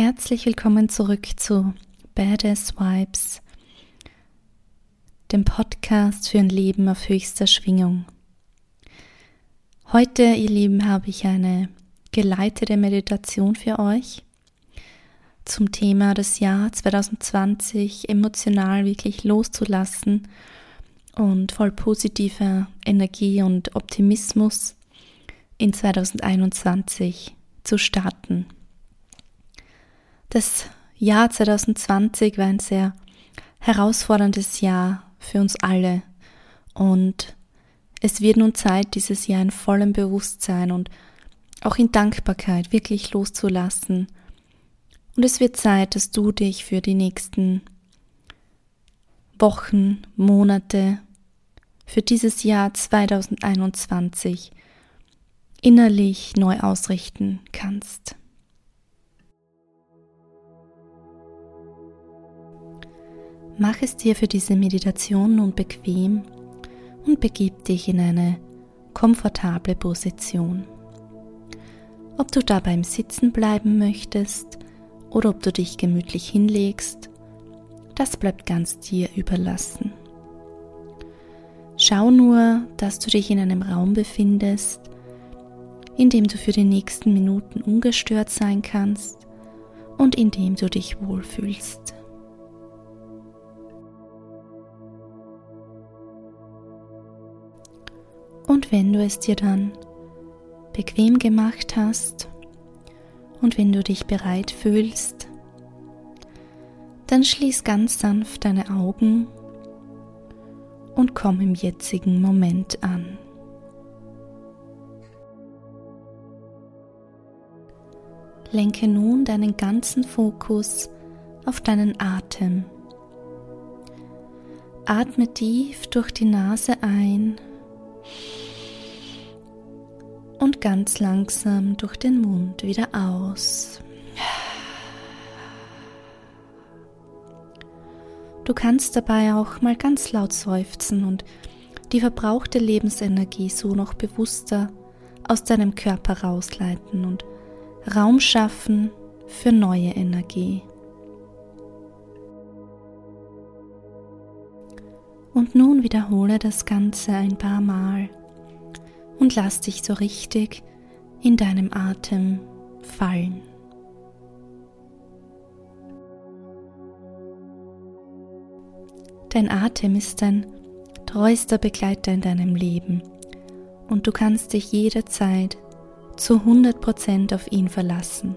Herzlich willkommen zurück zu Badass Vibes, dem Podcast für ein Leben auf höchster Schwingung. Heute, ihr Lieben, habe ich eine geleitete Meditation für euch zum Thema das Jahr 2020 emotional wirklich loszulassen und voll positiver Energie und Optimismus in 2021 zu starten. Das Jahr 2020 war ein sehr herausforderndes Jahr für uns alle und es wird nun Zeit, dieses Jahr in vollem Bewusstsein und auch in Dankbarkeit wirklich loszulassen. Und es wird Zeit, dass du dich für die nächsten Wochen, Monate, für dieses Jahr 2021 innerlich neu ausrichten kannst. Mach es dir für diese Meditation nun bequem und begib dich in eine komfortable Position. Ob du dabei im Sitzen bleiben möchtest oder ob du dich gemütlich hinlegst, das bleibt ganz dir überlassen. Schau nur, dass du dich in einem Raum befindest, in dem du für die nächsten Minuten ungestört sein kannst und in dem du dich wohlfühlst. Und wenn du es dir dann bequem gemacht hast und wenn du dich bereit fühlst, dann schließ ganz sanft deine Augen und komm im jetzigen Moment an. Lenke nun deinen ganzen Fokus auf deinen Atem. Atme tief durch die Nase ein und ganz langsam durch den Mund wieder aus. Du kannst dabei auch mal ganz laut seufzen und die verbrauchte Lebensenergie so noch bewusster aus deinem Körper rausleiten und Raum schaffen für neue Energie. Und nun wiederhole das Ganze ein paar Mal und lass dich so richtig in deinem Atem fallen. Dein Atem ist dein treuester Begleiter in deinem Leben und du kannst dich jederzeit zu 100% auf ihn verlassen.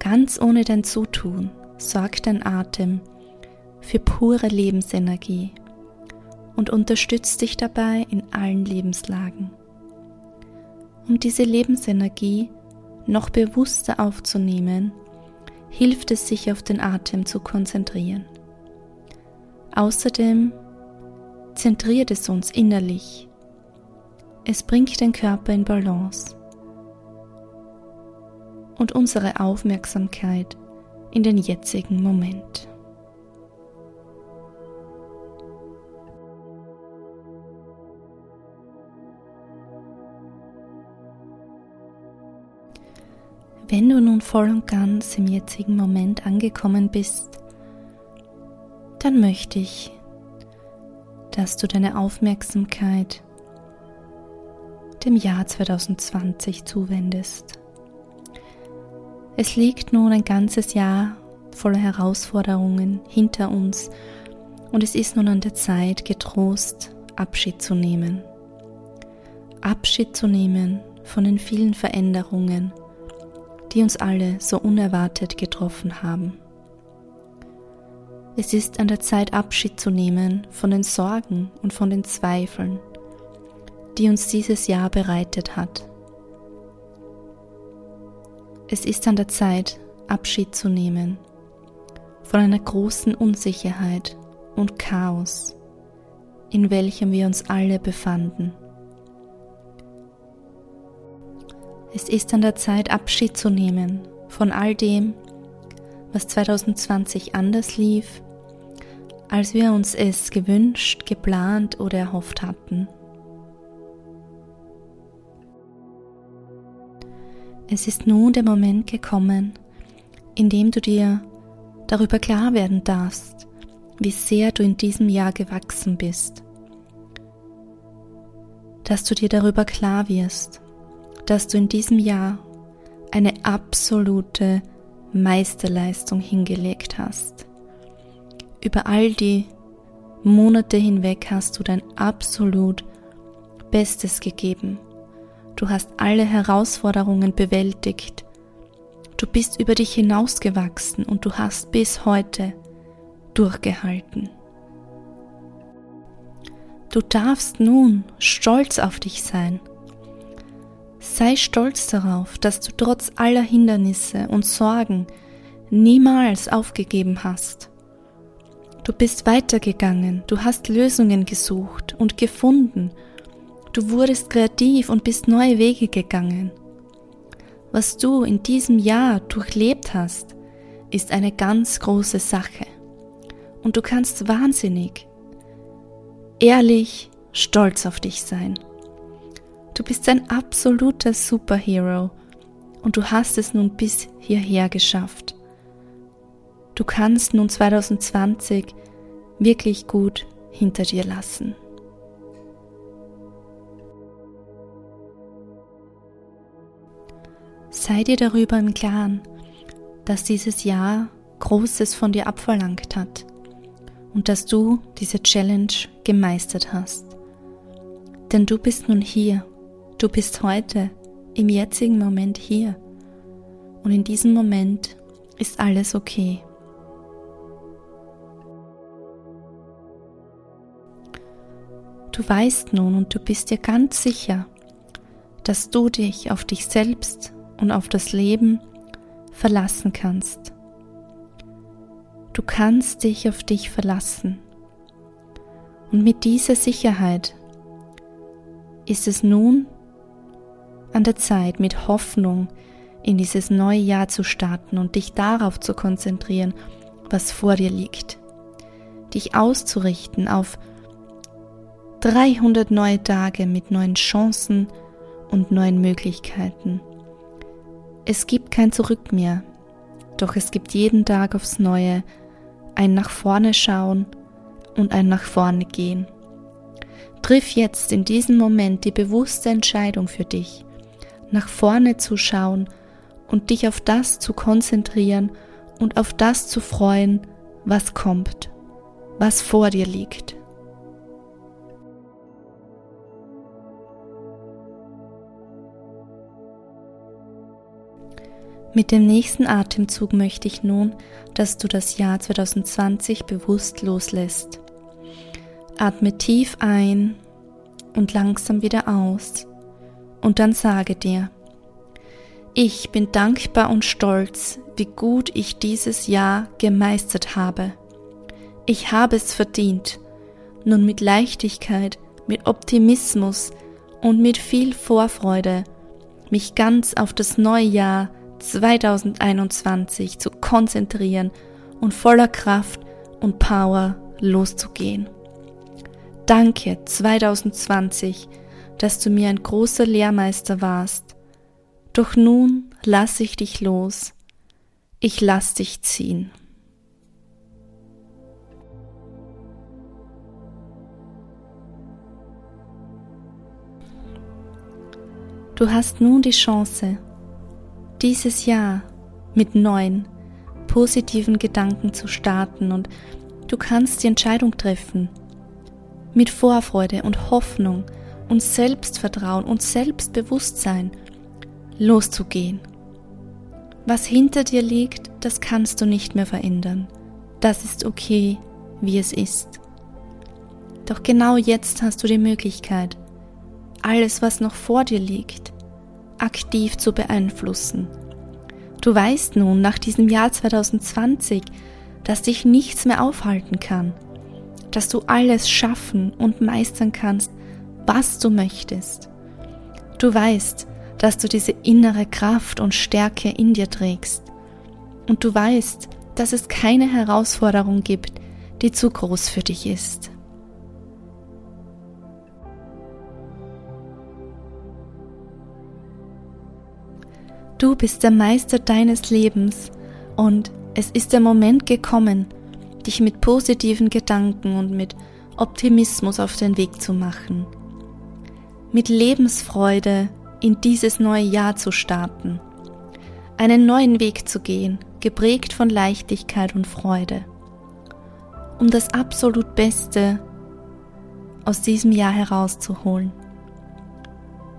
Ganz ohne dein Zutun sorgt dein Atem für pure Lebensenergie und unterstützt dich dabei in allen Lebenslagen. Um diese Lebensenergie noch bewusster aufzunehmen, hilft es sich auf den Atem zu konzentrieren. Außerdem zentriert es uns innerlich. Es bringt den Körper in Balance und unsere Aufmerksamkeit in den jetzigen Moment. Wenn du nun voll und ganz im jetzigen Moment angekommen bist, dann möchte ich, dass du deine Aufmerksamkeit dem Jahr 2020 zuwendest. Es liegt nun ein ganzes Jahr voller Herausforderungen hinter uns und es ist nun an der Zeit, getrost Abschied zu nehmen. Abschied zu nehmen von den vielen Veränderungen, die uns alle so unerwartet getroffen haben. Es ist an der Zeit Abschied zu nehmen von den Sorgen und von den Zweifeln, die uns dieses Jahr bereitet hat. Es ist an der Zeit Abschied zu nehmen von einer großen Unsicherheit und Chaos, in welchem wir uns alle befanden. Es ist an der Zeit, Abschied zu nehmen von all dem, was 2020 anders lief, als wir uns es gewünscht, geplant oder erhofft hatten. Es ist nun der Moment gekommen, indem du dir darüber klar werden darfst, wie sehr du in diesem Jahr gewachsen bist. Dass du dir darüber klar wirst, dass du in diesem Jahr eine absolute Meisterleistung hingelegt hast. Über all die Monate hinweg hast du dein absolut Bestes gegeben. Du hast alle Herausforderungen bewältigt. Du bist über dich hinausgewachsen und du hast bis heute durchgehalten. Du darfst nun stolz auf dich sein. Sei stolz darauf, dass du trotz aller Hindernisse und Sorgen niemals aufgegeben hast. Du bist weitergegangen, du hast Lösungen gesucht und gefunden, du wurdest kreativ und bist neue Wege gegangen. Was du in diesem Jahr durchlebt hast, ist eine ganz große Sache. Und du kannst wahnsinnig, ehrlich, stolz auf dich sein. Du bist ein absoluter Superhero und du hast es nun bis hierher geschafft. Du kannst nun 2020 wirklich gut hinter dir lassen. Sei dir darüber im Klaren, dass dieses Jahr Großes von dir abverlangt hat und dass du diese Challenge gemeistert hast. Denn du bist nun hier, du bist heute, im jetzigen Moment hier und in diesem Moment ist alles okay. Du weißt nun und du bist dir ganz sicher, dass du dich auf dich selbst und auf das Leben verlassen kannst. Du kannst dich auf dich verlassen. Und mit dieser Sicherheit ist es nun an der Zeit, mit Hoffnung in dieses neue Jahr zu starten und dich darauf zu konzentrieren, was vor dir liegt. Dich auszurichten auf 300 neue Tage mit neuen Chancen und neuen Möglichkeiten. Es gibt kein Zurück mehr, doch es gibt jeden Tag aufs Neue ein nach vorne schauen und ein nach vorne gehen. Triff jetzt in diesem Moment die bewusste Entscheidung für dich, nach vorne zu schauen und dich auf das zu konzentrieren und auf das zu freuen, was kommt, was vor dir liegt. Mit dem nächsten Atemzug möchte ich nun, dass du das Jahr 2020 bewusst loslässt. Atme tief ein und langsam wieder aus und dann sage dir, ich bin dankbar und stolz, wie gut ich dieses Jahr gemeistert habe. Ich habe es verdient, nun mit Leichtigkeit, mit Optimismus und mit viel Vorfreude mich ganz auf das neue Jahr 2021 zu konzentrieren und voller Kraft und Power loszugehen. Danke 2020, dass du mir ein großer Lehrmeister warst. Doch nun lasse ich dich los. Ich lass dich ziehen. Du hast nun die Chance, dieses Jahr mit neuen, positiven Gedanken zu starten und du kannst die Entscheidung treffen, mit Vorfreude und Hoffnung und Selbstvertrauen und Selbstbewusstsein loszugehen. Was hinter dir liegt, das kannst du nicht mehr verändern. Das ist okay, wie es ist. Doch genau jetzt hast du die Möglichkeit, alles, was noch vor dir liegt, aktiv zu beeinflussen. Du weißt nun nach diesem Jahr 2020, dass dich nichts mehr aufhalten kann, dass du alles schaffen und meistern kannst, was du möchtest. Du weißt, dass du diese innere Kraft und Stärke in dir trägst. Und du weißt, dass es keine Herausforderung gibt, die zu groß für dich ist. Du bist der Meister deines Lebens Und es ist der Moment gekommen, dich mit positiven Gedanken und mit Optimismus auf den Weg zu machen, mit Lebensfreude in dieses neue Jahr zu starten, einen neuen Weg zu gehen, geprägt von Leichtigkeit und Freude, um das absolut Beste aus diesem Jahr herauszuholen,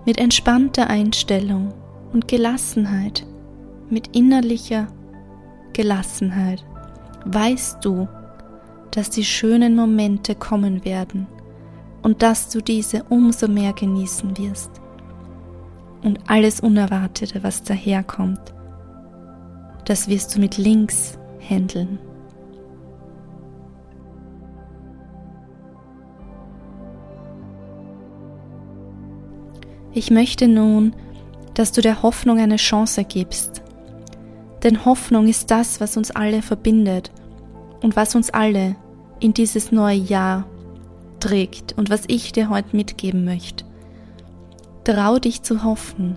mit entspannter Einstellung und Gelassenheit, mit innerlicher Gelassenheit, weißt du, dass die schönen Momente kommen werden und dass du diese umso mehr genießen wirst. Und alles Unerwartete, was daherkommt, das wirst du mit links handeln. Ich möchte nun, dass du der Hoffnung eine Chance gibst. Denn Hoffnung ist das, was uns alle verbindet und was uns alle in dieses neue Jahr trägt und was ich dir heute mitgeben möchte. Trau dich zu hoffen,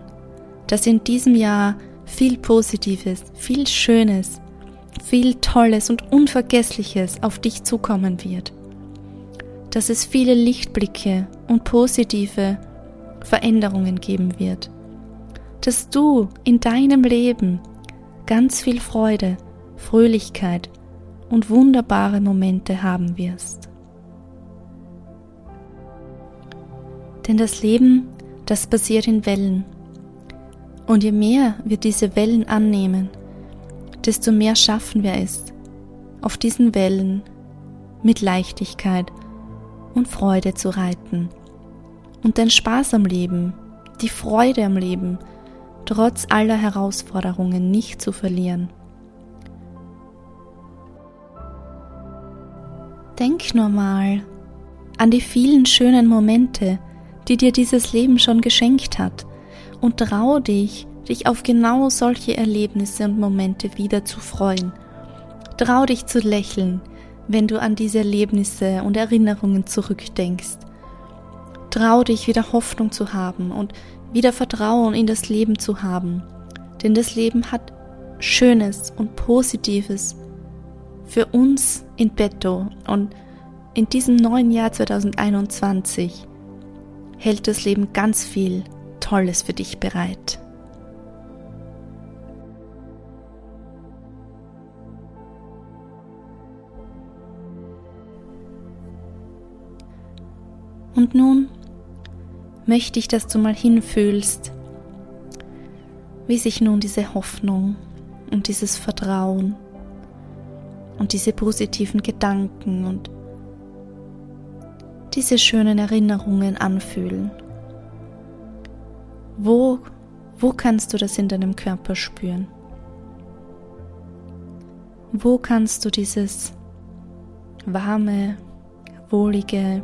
dass in diesem Jahr viel Positives, viel Schönes, viel Tolles und Unvergessliches auf dich zukommen wird. Dass es viele Lichtblicke und positive Veränderungen geben wird. Dass du in deinem Leben ganz viel Freude, Fröhlichkeit und wunderbare Momente haben wirst. Denn das Leben, das passiert in Wellen. Und je mehr wir diese Wellen annehmen, desto mehr schaffen wir es, auf diesen Wellen mit Leichtigkeit und Freude zu reiten und den Spaß am Leben, die Freude am Leben, trotz aller Herausforderungen nicht zu verlieren. Denk nur mal an die vielen schönen Momente, die dir dieses Leben schon geschenkt hat, und trau dich, dich auf genau solche Erlebnisse und Momente wieder zu freuen. Trau dich zu lächeln, wenn du an diese Erlebnisse und Erinnerungen zurückdenkst. Trau dich wieder Hoffnung zu haben und wieder Vertrauen in das Leben zu haben, denn das Leben hat Schönes und Positives für uns in petto und in diesem neuen Jahr 2021 hält das Leben ganz viel Tolles für dich bereit. Und nun möchte ich, dass du mal hinfühlst, wie sich nun diese Hoffnung und dieses Vertrauen und diese positiven Gedanken und diese schönen Erinnerungen anfühlen. Wo, wo kannst du das in deinem Körper spüren? Wo kannst du dieses warme, wohlige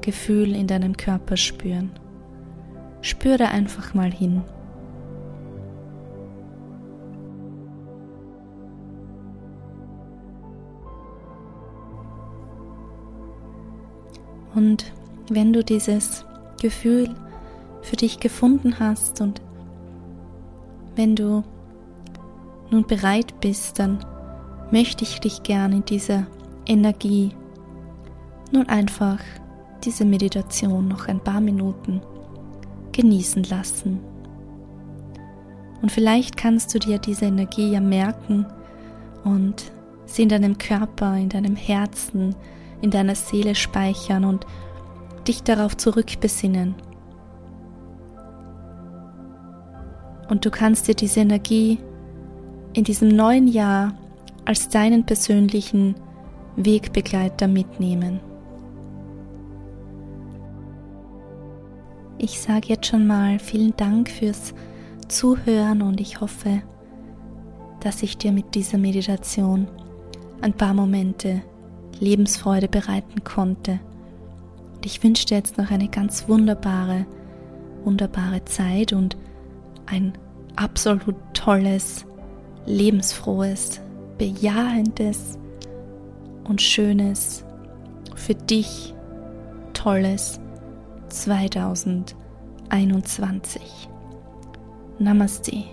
Gefühl in deinem Körper spüren? Spür da einfach mal hin. Und wenn du dieses Gefühl für dich gefunden hast und wenn du nun bereit bist, dann möchte ich dich gerne in dieser Energie nun einfach diese Meditation noch ein paar Minuten genießen lassen. Und vielleicht kannst du dir diese Energie ja merken und sie in deinem Körper, in deinem Herzen, in deiner Seele speichern und dich darauf zurückbesinnen. Und du kannst dir diese Energie in diesem neuen Jahr als deinen persönlichen Wegbegleiter mitnehmen. Ich sage jetzt schon mal vielen Dank fürs Zuhören und ich hoffe, dass ich dir mit dieser Meditation ein paar Momente Lebensfreude bereiten konnte. Und ich wünsche dir jetzt noch eine ganz wunderbare, wunderbare Zeit und ein absolut tolles, lebensfrohes, bejahendes und schönes, für dich tolles 2021. Namaste.